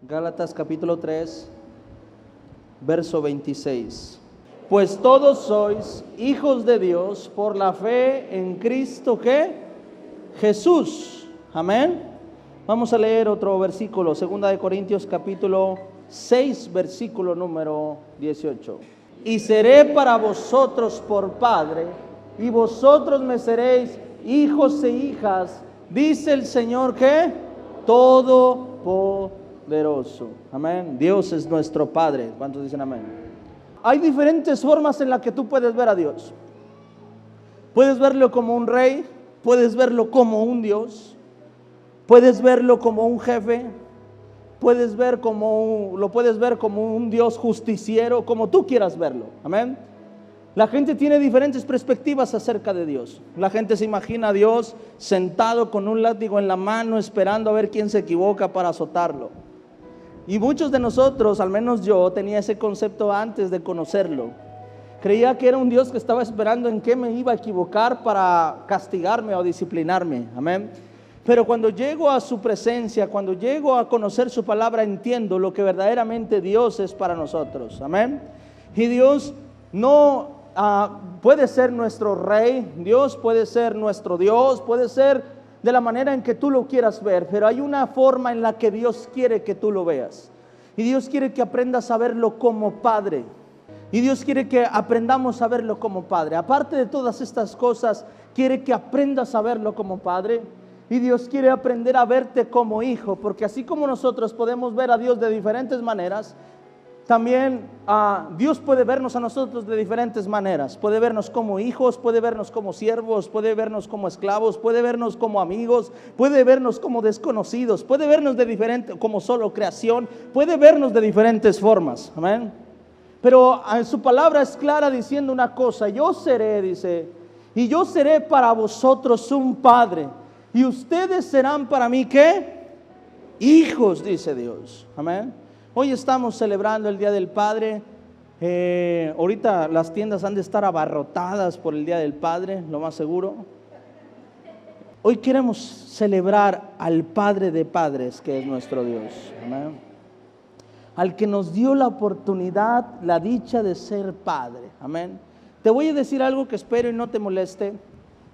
Gálatas capítulo 3, verso 26. Pues todos sois hijos de Dios por la fe en Cristo que Jesús. Amén. Vamos a leer otro versículo, segunda de Corintios capítulo 6, versículo número 18. Y seré para vosotros por Padre, y vosotros me seréis hijos e hijas, dice el Señor que todopoderoso. Amén. Dios es nuestro Padre. ¿Cuántos dicen amén? Hay diferentes formas en las que tú puedes ver a Dios. Puedes verlo como un rey, puedes verlo como un Dios, puedes verlo como un jefe, puedes ver como lo puedes ver como un Dios justiciero, como tú quieras verlo. Amén. La gente tiene diferentes perspectivas acerca de Dios. La gente se imagina a Dios sentado con un látigo en la mano esperando a ver quién se equivoca para azotarlo. Y muchos de nosotros, al menos yo, tenía ese concepto antes de conocerlo. Creía que era un Dios que estaba esperando en qué me iba a equivocar para castigarme o disciplinarme. Amén. Pero cuando llego a su presencia, cuando llego a conocer su palabra, entiendo lo que verdaderamente Dios es para nosotros. Amén. Y Dios no ah, puede ser nuestro rey, Dios puede ser nuestro Dios, puede ser de la manera en que tú lo quieras ver, pero hay una forma en la que Dios quiere que tú lo veas. Y Dios quiere que aprendas a verlo como Padre. Y Dios quiere que aprendamos a verlo como Padre. Aparte de todas estas cosas, quiere que aprendas a verlo como Padre. Y Dios quiere aprender a verte como hijo, porque así como nosotros podemos ver a Dios de diferentes maneras, también ah, Dios puede vernos a nosotros de diferentes maneras. Puede vernos como hijos, puede vernos como siervos, puede vernos como esclavos, puede vernos como amigos, puede vernos como desconocidos, puede vernos de diferente, como solo creación, puede vernos de diferentes formas. Amén. Pero ah, su palabra es clara diciendo una cosa, yo seré, dice, y yo seré para vosotros un padre, y ustedes serán para mí qué? Hijos, dice Dios. Amén. Hoy estamos celebrando el Día del Padre. Eh, ahorita las tiendas han de estar abarrotadas por el Día del Padre, lo más seguro. Hoy queremos celebrar al Padre de Padres, que es nuestro Dios. Al que nos dio la oportunidad, la dicha de ser Padre. Amén. Te voy a decir algo que espero y no te moleste,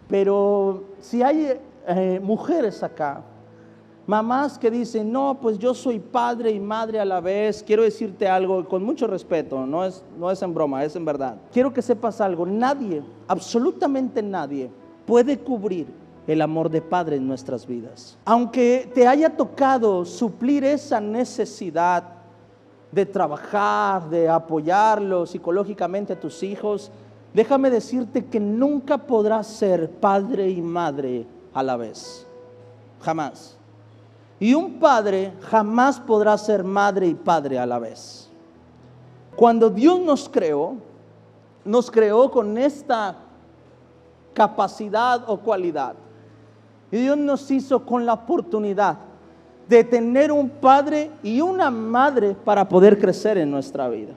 pero si hay eh, mujeres acá, mamás que dicen, no, pues yo soy padre y madre a la vez, quiero decirte algo con mucho respeto, no es, no es en broma, es en verdad. Quiero que sepas algo, nadie, absolutamente nadie, puede cubrir el amor de padre en nuestras vidas. Aunque te haya tocado suplir esa necesidad de trabajar, de apoyarlo psicológicamente a tus hijos, déjame decirte que nunca podrás ser padre y madre a la vez. Jamás. Y un padre jamás podrá ser madre y padre a la vez. Cuando Dios nos creó, nos creó con esta capacidad o cualidad. Y Dios nos hizo con la oportunidad de tener un padre y una madre para poder crecer en nuestra vida.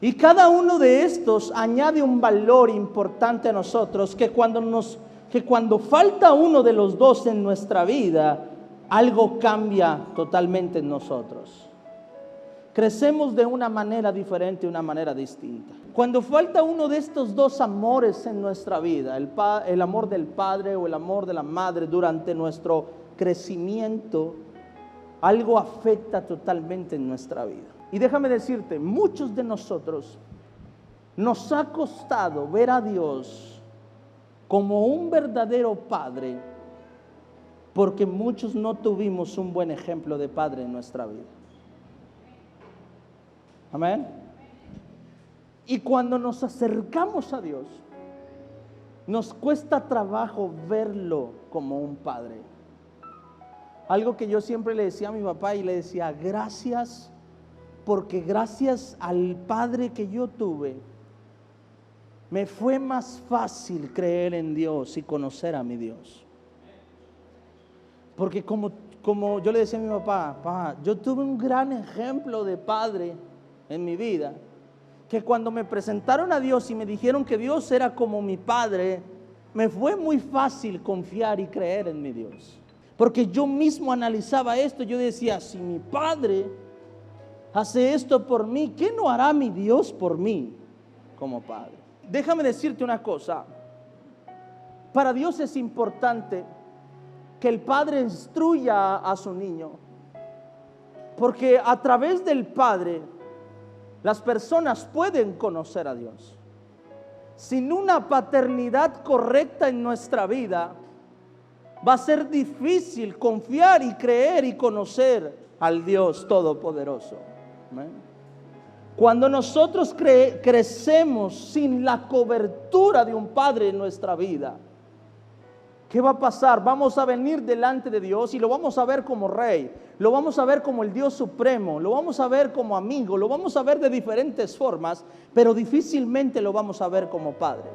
Y cada uno de estos añade un valor importante a nosotros que cuando nos que cuando falta uno de los dos en nuestra vida, algo cambia totalmente en nosotros. Crecemos de una manera diferente, una manera distinta. Cuando falta uno de estos dos amores en nuestra vida, el, el amor del padre o el amor de la madre durante nuestro crecimiento, algo afecta totalmente en nuestra vida. Y déjame decirte, muchos de nosotros nos ha costado ver a Dios como un verdadero padre porque muchos no tuvimos un buen ejemplo de padre en nuestra vida. Amén. Y cuando nos acercamos a Dios, nos cuesta trabajo verlo como un padre. Algo que yo siempre le decía a mi papá y le decía, gracias, porque gracias al padre que yo tuve, me fue más fácil creer en Dios y conocer a mi Dios. Porque como, como yo le decía a mi papá, papá, yo tuve un gran ejemplo de padre en mi vida, que cuando me presentaron a Dios y me dijeron que Dios era como mi padre, me fue muy fácil confiar y creer en mi Dios. Porque yo mismo analizaba esto, yo decía, si mi padre hace esto por mí, ¿qué no hará mi Dios por mí como padre? Déjame decirte una cosa, para Dios es importante que el padre instruya a su niño, porque a través del padre las personas pueden conocer a Dios. Sin una paternidad correcta en nuestra vida, va a ser difícil confiar y creer y conocer al Dios Todopoderoso. Cuando nosotros crecemos sin la cobertura de un Padre en nuestra vida, ¿qué va a pasar? Vamos a venir delante de Dios y lo vamos a ver como rey, lo vamos a ver como el Dios supremo, lo vamos a ver como amigo, lo vamos a ver de diferentes formas, pero difícilmente lo vamos a ver como Padre.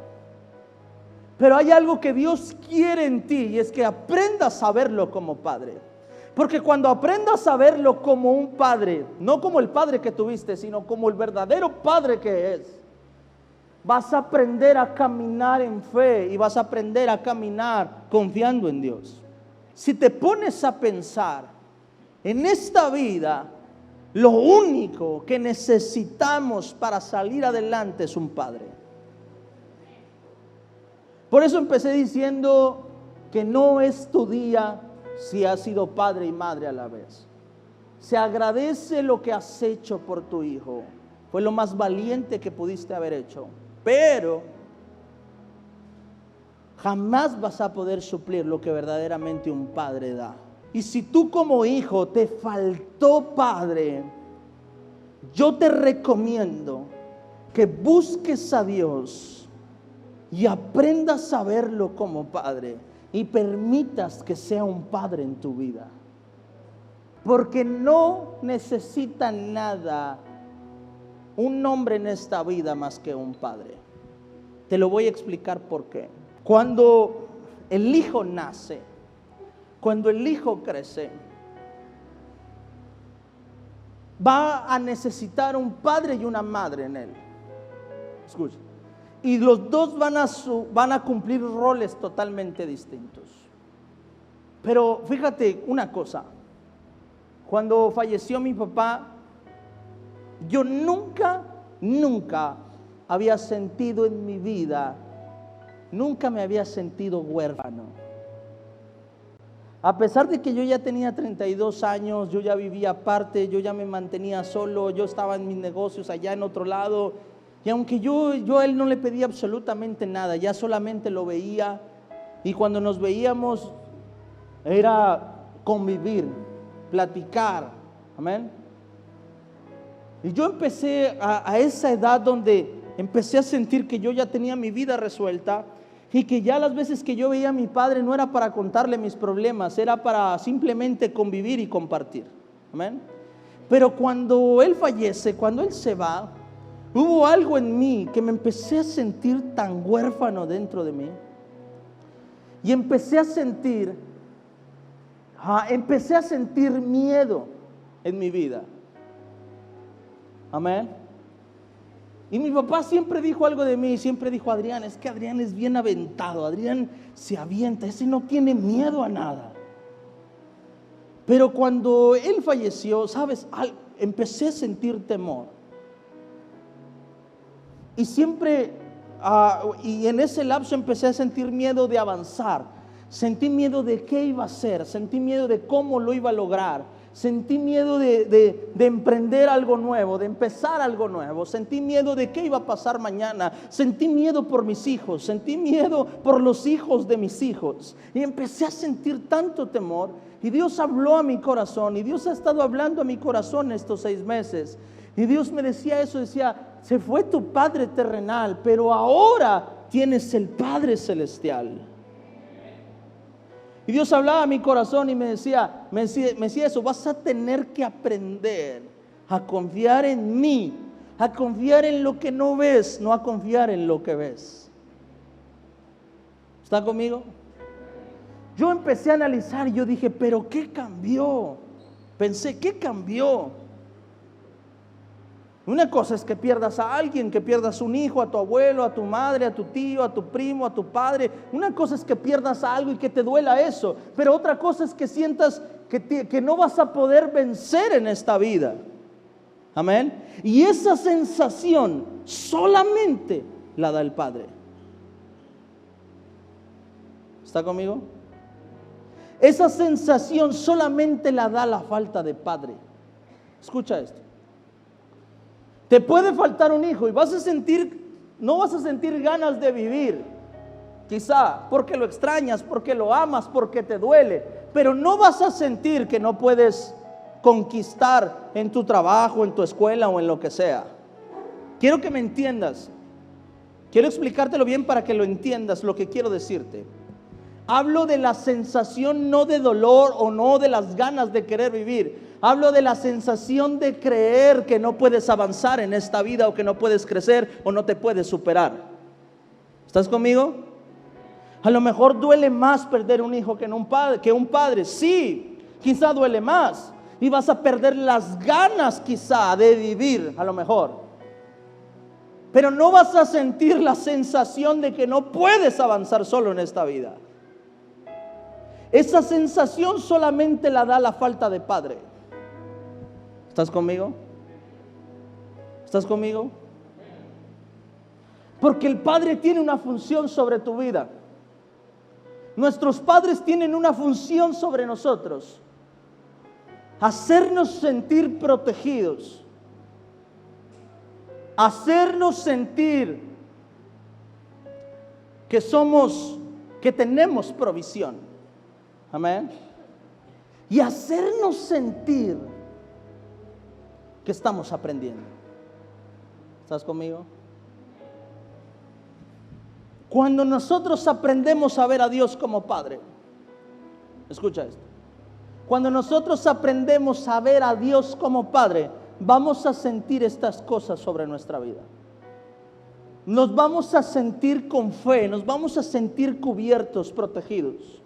Pero hay algo que Dios quiere en ti y es que aprendas a verlo como Padre. Porque cuando aprendas a verlo como un padre, no como el padre que tuviste, sino como el verdadero padre que es, vas a aprender a caminar en fe y vas a aprender a caminar confiando en Dios. Si te pones a pensar en esta vida, lo único que necesitamos para salir adelante es un padre. Por eso empecé diciendo que no es tu día si has sido padre y madre a la vez. Se agradece lo que has hecho por tu hijo. Fue lo más valiente que pudiste haber hecho. Pero jamás vas a poder suplir lo que verdaderamente un padre da. Y si tú como hijo te faltó padre, yo te recomiendo que busques a Dios y aprendas a verlo como Padre y permitas que sea un Padre en tu vida. Porque no necesita nada un hombre en esta vida más que un Padre. Te lo voy a explicar por qué. Cuando el hijo nace, cuando el hijo crece, va a necesitar un padre y una madre en él. Escucha y los dos van a, van a cumplir roles totalmente distintos. Pero fíjate una cosa, cuando falleció mi papá, yo nunca, nunca había sentido en mi vida, nunca me había sentido huérfano. A pesar de que yo ya tenía 32 años, yo ya vivía aparte, yo ya me mantenía solo, yo estaba en mis negocios allá en otro lado, y aunque yo, yo a él no le pedía absolutamente nada, ya solamente lo veía. Y cuando nos veíamos era convivir, platicar. Amén. Y yo empecé a, esa edad donde empecé a sentir que yo ya tenía mi vida resuelta y que ya las veces que yo veía a mi padre no era para contarle mis problemas, era para simplemente convivir y compartir. Amén. Pero cuando él fallece, cuando él se va, Hubo algo en mí que me empecé a sentir tan huérfano dentro de mí. Y empecé a sentir, empecé a sentir miedo en mi vida. Amén. Y mi papá siempre dijo algo de mí, siempre dijo, Adrián, es que Adrián es bien aventado, Adrián se avienta, ese no tiene miedo a nada. Pero cuando él falleció, sabes, empecé a sentir temor. Y siempre, ah, y en ese lapso empecé a sentir miedo de avanzar. Sentí miedo de qué iba a hacer, sentí miedo de cómo lo iba a lograr, sentí miedo de, de, emprender algo nuevo, de empezar algo nuevo, sentí miedo de qué iba a pasar mañana, sentí miedo por mis hijos, sentí miedo por los hijos de mis hijos. Y empecé a sentir tanto temor y Dios habló a mi corazón y Dios ha estado hablando a mi corazón estos seis meses. Y Dios me decía eso, decía, se fue tu Padre terrenal, pero ahora tienes el Padre celestial. Y Dios hablaba a mi corazón y me decía, me decía, eso, vas a tener que aprender a confiar en mí, a confiar en lo que no ves, no a confiar en lo que ves. ¿Está conmigo? Yo empecé a analizar y yo dije, pero ¿qué cambió? Pensé, ¿qué cambió? Una cosa es que pierdas a alguien, que pierdas un hijo, a tu abuelo, a tu madre, a tu tío, a tu primo, a tu padre. Una cosa es que pierdas a algo y que te duela eso. Pero otra cosa es que sientas que, que no vas a poder vencer en esta vida. Amén. Y esa sensación solamente la da el Padre. ¿Está conmigo? Esa sensación solamente la da la falta de Padre. Escucha esto. Te puede faltar un hijo y vas a sentir, no vas a sentir ganas de vivir. Quizá porque lo extrañas, porque lo amas, porque te duele. Pero no vas a sentir que no puedes conquistar en tu trabajo, en tu escuela o en lo que sea. Quiero que me entiendas. Quiero explicártelo bien para que lo entiendas lo que quiero decirte. Hablo de la sensación no de dolor o no de las ganas de querer vivir. Hablo de la sensación de creer que no puedes avanzar en esta vida o que no puedes crecer o no te puedes superar. ¿Estás conmigo? A lo mejor duele más perder un hijo que un padre, que un padre. Sí, quizá duele más. Y vas a perder las ganas quizá de vivir, a lo mejor. Pero no vas a sentir la sensación de que no puedes avanzar solo en esta vida. Esa sensación solamente la da la falta de padre. ¿Estás conmigo? ¿Estás conmigo? Porque el padre tiene una función sobre tu vida. Nuestros padres tienen una función sobre nosotros. Hacernos sentir protegidos. Hacernos sentir que somos, que tenemos provisión. Amén. Y hacernos sentir que estamos aprendiendo. ¿Estás conmigo? Cuando nosotros aprendemos a ver a Dios como Padre, escucha esto. Cuando nosotros aprendemos a ver a Dios como Padre, vamos a sentir estas cosas sobre nuestra vida. Nos vamos a sentir con fe, nos vamos a sentir cubiertos, protegidos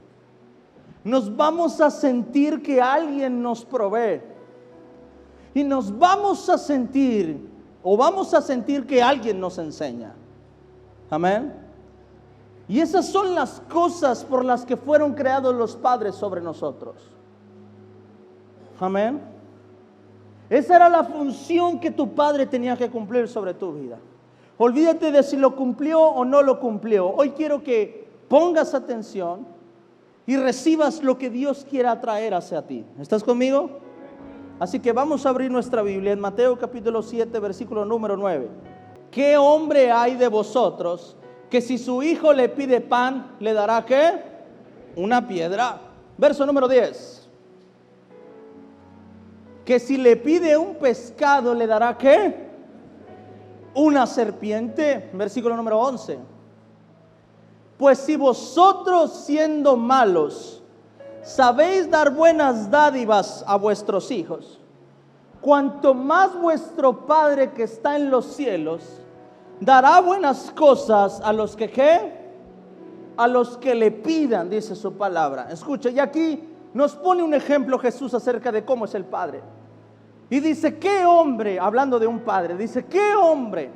nos vamos a sentir que alguien nos provee. Y nos vamos a sentir, o vamos a sentir que alguien nos enseña. Amén. Y esas son las cosas por las que fueron creados los padres sobre nosotros. Amén. Esa era la función que tu padre tenía que cumplir sobre tu vida. Olvídate de si lo cumplió o no lo cumplió. Hoy quiero que pongas atención y recibas lo que Dios quiera traer hacia ti. ¿Estás conmigo? Así que vamos a abrir nuestra Biblia en Mateo capítulo 7, versículo número 9. ¿Qué hombre hay de vosotros que si su hijo le pide pan, le dará qué? Una piedra. Verso número 10. Que si le pide un pescado, le dará qué? Una serpiente. Versículo número 11. Pues si vosotros siendo malos sabéis dar buenas dádivas a vuestros hijos, cuanto más vuestro Padre que está en los cielos dará buenas cosas a los que qué? A los que le pidan, dice su palabra. Escucha, y aquí nos pone un ejemplo Jesús acerca de cómo es el Padre. Y dice, ¿qué hombre, hablando de un padre, dice, ¿qué hombre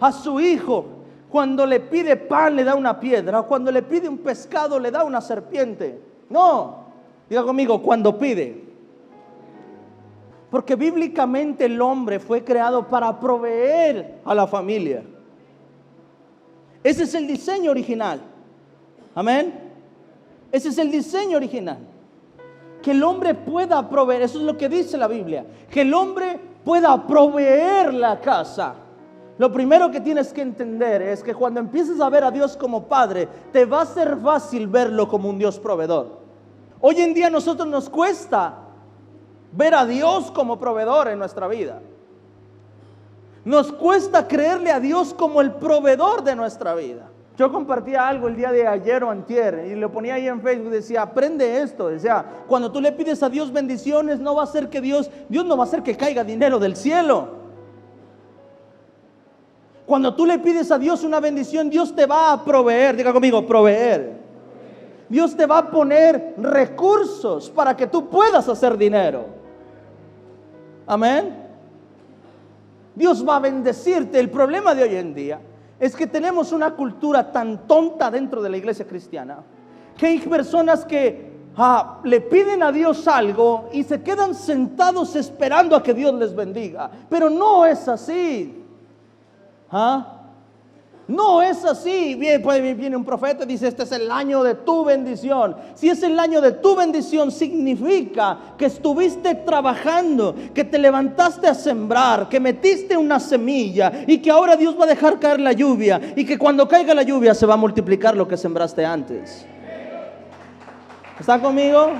a su hijo cuando le pide pan le da una piedra, cuando le pide un pescado le da una serpiente. No, diga conmigo, cuando pide. Porque bíblicamente el hombre fue creado para proveer a la familia. Ese es el diseño original. Amén. Ese es el diseño original. Que el hombre pueda proveer, eso es lo que dice la Biblia, que el hombre pueda proveer la casa. Lo primero que tienes que entender es que cuando empieces a ver a Dios como Padre, te va a ser fácil verlo como un Dios proveedor. Hoy en día a nosotros nos cuesta ver a Dios como proveedor en nuestra vida. Nos cuesta creerle a Dios como el proveedor de nuestra vida. Yo compartía algo el día de ayer o antier y lo ponía ahí en Facebook, decía, aprende esto, decía, cuando tú le pides a Dios bendiciones, no va a ser que Dios, Dios no va a hacer que caiga dinero del cielo. Cuando tú le pides a Dios una bendición, Dios te va a proveer, diga conmigo, proveer. Dios te va a poner recursos para que tú puedas hacer dinero. Amén. Dios va a bendecirte. El problema de hoy en día es que tenemos una cultura tan tonta dentro de la iglesia cristiana que hay personas que ah, le piden a Dios algo y se quedan sentados esperando a que Dios les bendiga. Pero no es así. ¿Ah? No es así. Viene, viene un profeta y dice, este es el año de tu bendición. Si es el año de tu bendición, significa que estuviste trabajando, que te levantaste a sembrar, que metiste una semilla y que ahora Dios va a dejar caer la lluvia y que cuando caiga la lluvia se va a multiplicar lo que sembraste antes. ¿Está conmigo?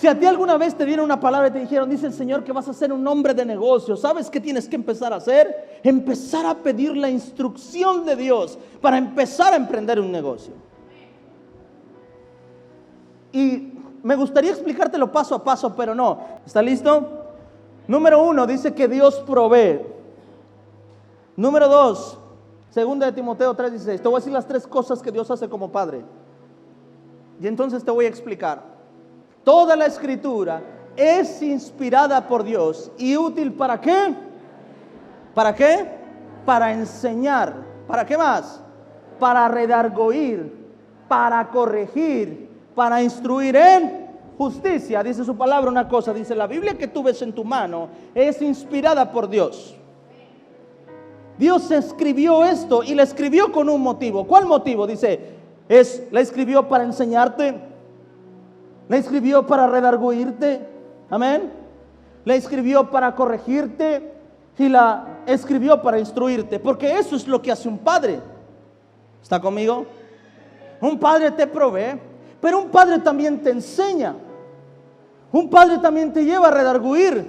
Si a ti alguna vez te dieron una palabra y te dijeron, dice el Señor que vas a ser un hombre de negocio, ¿sabes qué tienes que empezar a hacer? Empezar a pedir la instrucción de Dios para empezar a emprender un negocio. Y me gustaría explicártelo paso a paso, pero no. ¿Está listo? Número uno, dice que Dios provee. Número dos, segunda de Timoteo 3:16. Te voy a decir las tres cosas que Dios hace como padre. Y entonces te voy a explicar. Toda la escritura es inspirada por Dios y útil para qué? ¿Para qué? Para enseñar. ¿Para qué más? Para redargoir, para corregir, para instruir en justicia. Dice su palabra una cosa, dice la Biblia que tú ves en tu mano es inspirada por Dios. Dios escribió esto y la escribió con un motivo. ¿Cuál motivo? Dice, es la escribió para enseñarte, la escribió para redarguirte. Amén. La escribió para corregirte y la escribió para instruirte. Porque eso es lo que hace un padre. ¿Está conmigo? Un padre te provee, pero un padre también te enseña. Un padre también te lleva a redarguir.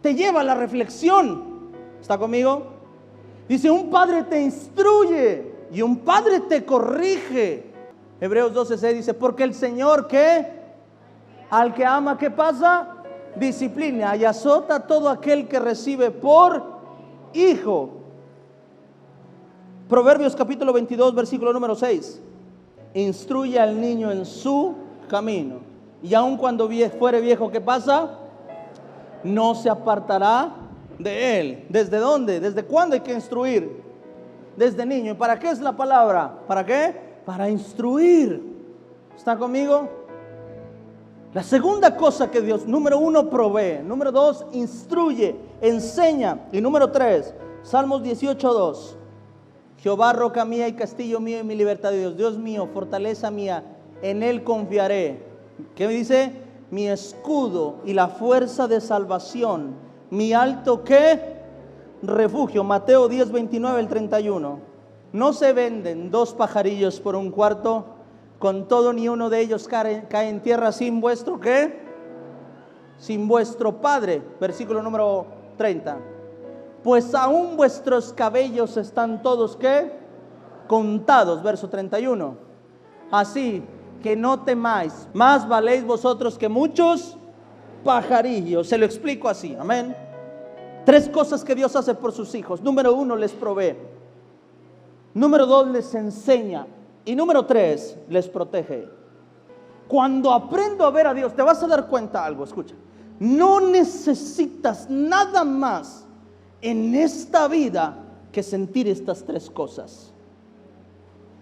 Te lleva a la reflexión. ¿Está conmigo? Dice, un padre te instruye y un padre te corrige. Hebreos 12:6 dice, porque el Señor que al que ama, ¿qué pasa? Disciplina y azota todo aquel que recibe por hijo. Proverbios capítulo 22, versículo número 6. Instruye al niño en su camino. Y aun cuando fuere viejo, ¿qué pasa? No se apartará de él. ¿Desde dónde? ¿Desde cuándo hay que instruir? Desde niño. ¿Y para qué es la palabra? ¿Para qué? Para instruir. ¿Está conmigo? La segunda cosa que Dios, número uno, provee. Número dos, instruye, enseña. Y número tres, Salmos 18, 2. Jehová, roca mía y castillo mío y mi libertad de Dios. Dios mío, fortaleza mía, en Él confiaré. ¿Qué me dice? Mi escudo y la fuerza de salvación. Mi alto qué? Refugio. Mateo 10, 29, el 31. No se venden dos pajarillos por un cuarto, con todo ni uno de ellos cae, en tierra sin vuestro qué? Sin vuestro Padre. Versículo número 30. Pues aún vuestros cabellos están todos qué? Contados. Verso 31. Así que no temáis, más valéis vosotros que muchos pajarillos. Se lo explico así, amén. Tres cosas que Dios hace por sus hijos. Número uno, les provee. Número dos, les enseña. Y número tres, les protege. Cuando aprendo a ver a Dios, te vas a dar cuenta algo, escucha. No necesitas nada más en esta vida que sentir estas tres cosas.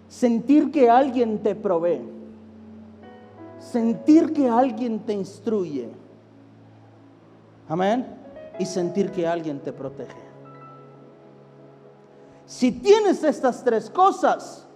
Sentir que alguien te provee. Sentir que alguien te instruye. Amén. Y sentir que alguien te protege. Si tienes estas tres cosas,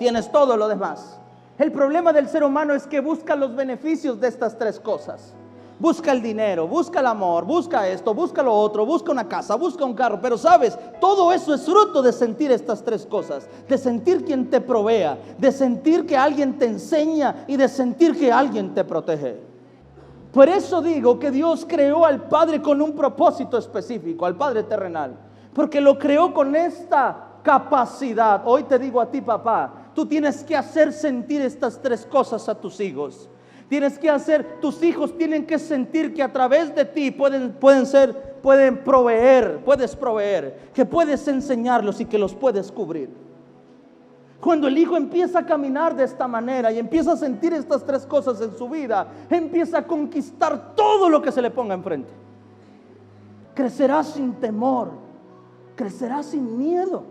tienes todo lo demás. El problema del ser humano es que busca los beneficios de estas tres cosas. Busca el dinero, busca el amor, busca esto, busca lo otro, busca una casa, busca un carro. Pero sabes, todo eso es fruto de sentir estas tres cosas. De sentir quien te provea, de sentir que alguien te enseña y de sentir que alguien te protege. Por eso digo que Dios creó al Padre con un propósito específico, al Padre terrenal. Porque lo creó con esta capacidad. Hoy te digo a ti, papá, tú tienes que hacer sentir estas tres cosas a tus hijos. Tienes que hacer, tus hijos tienen que sentir que a través de ti pueden, pueden ser, pueden proveer, puedes proveer, que puedes enseñarlos y que los puedes cubrir. Cuando el hijo empieza a caminar de esta manera y empieza a sentir estas tres cosas en su vida, empieza a conquistar todo lo que se le ponga enfrente. crecerá sin temor, crecerá sin miedo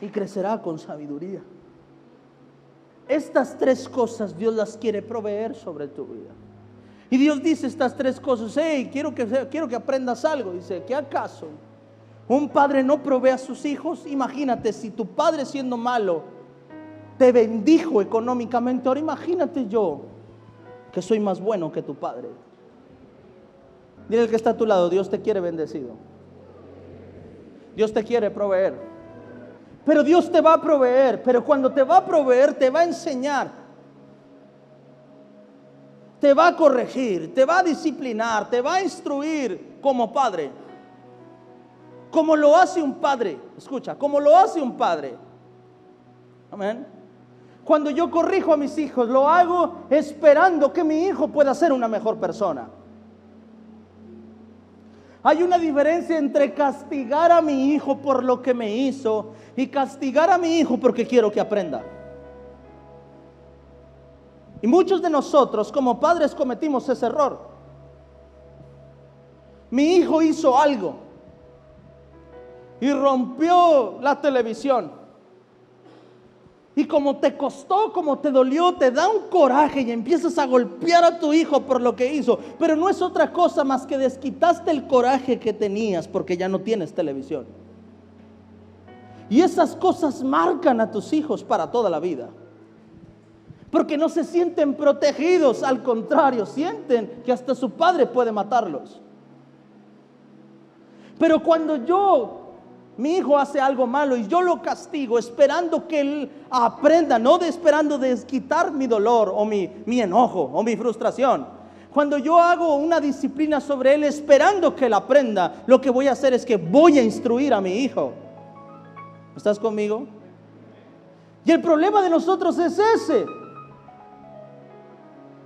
y crecerá con sabiduría. Estas tres cosas Dios las quiere proveer sobre tu vida. Y Dios dice estas tres cosas, hey, quiero que, quiero que aprendas algo. Dice, ¿qué acaso un padre no provee a sus hijos? Imagínate, si tu padre siendo malo te bendijo económicamente, ahora imagínate yo que soy más bueno que tu padre. Dile el que está a tu lado, Dios te quiere bendecido. Dios te quiere proveer. Pero Dios te va a proveer, pero cuando te va a proveer, te va a enseñar te va a corregir, te va a disciplinar, te va a instruir como padre. Como lo hace un padre, escucha, como lo hace un padre. Amén. Cuando yo corrijo a mis hijos, lo hago esperando que mi hijo pueda ser una mejor persona. Hay una diferencia entre castigar a mi hijo por lo que me hizo y castigar a mi hijo porque quiero que aprenda. Y muchos de nosotros como padres cometimos ese error. Mi hijo hizo algo y rompió la televisión. Y como te costó, como te dolió, te da un coraje y empiezas a golpear a tu hijo por lo que hizo. Pero no es otra cosa más que desquitaste el coraje que tenías porque ya no tienes televisión. Y esas cosas marcan a tus hijos para toda la vida porque no se sienten protegidos, al contrario, sienten que hasta su padre puede matarlos. Pero cuando yo, mi hijo hace algo malo y yo lo castigo esperando que él aprenda, no de esperando desquitar mi dolor o mi, mi enojo o mi frustración. Cuando yo hago una disciplina sobre él esperando que él aprenda, lo que voy a hacer es que voy a instruir a mi hijo. ¿Estás conmigo? Y el problema de nosotros es ese.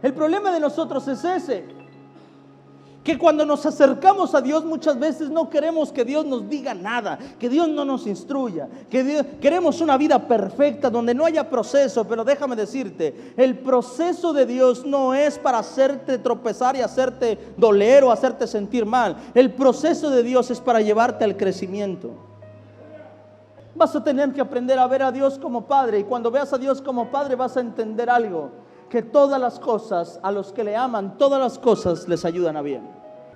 El problema de nosotros es ese. Que cuando nos acercamos a Dios muchas veces no queremos que Dios nos diga nada, que Dios no nos instruya, que queremos una vida perfecta donde no haya proceso, pero déjame decirte, el proceso de Dios no es para hacerte tropezar y hacerte doler o hacerte sentir mal. El proceso de Dios es para llevarte al crecimiento. Vas a tener que aprender a ver a Dios como Padre y cuando veas a Dios como Padre vas a entender algo que todas las cosas, a los que le aman, todas las cosas les ayudan a bien.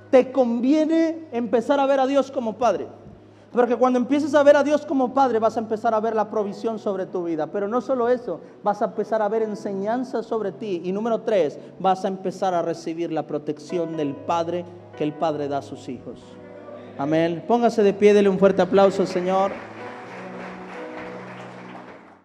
Te conviene empezar a ver a Dios como Padre. Porque cuando empieces a ver a Dios como Padre, vas a empezar a ver la provisión sobre tu vida. Pero no solo eso, vas a empezar a ver enseñanza sobre ti. Y número tres, vas a empezar a recibir la protección del Padre que el Padre da a sus hijos. Amén. Póngase de pie, dele un fuerte aplauso Señor.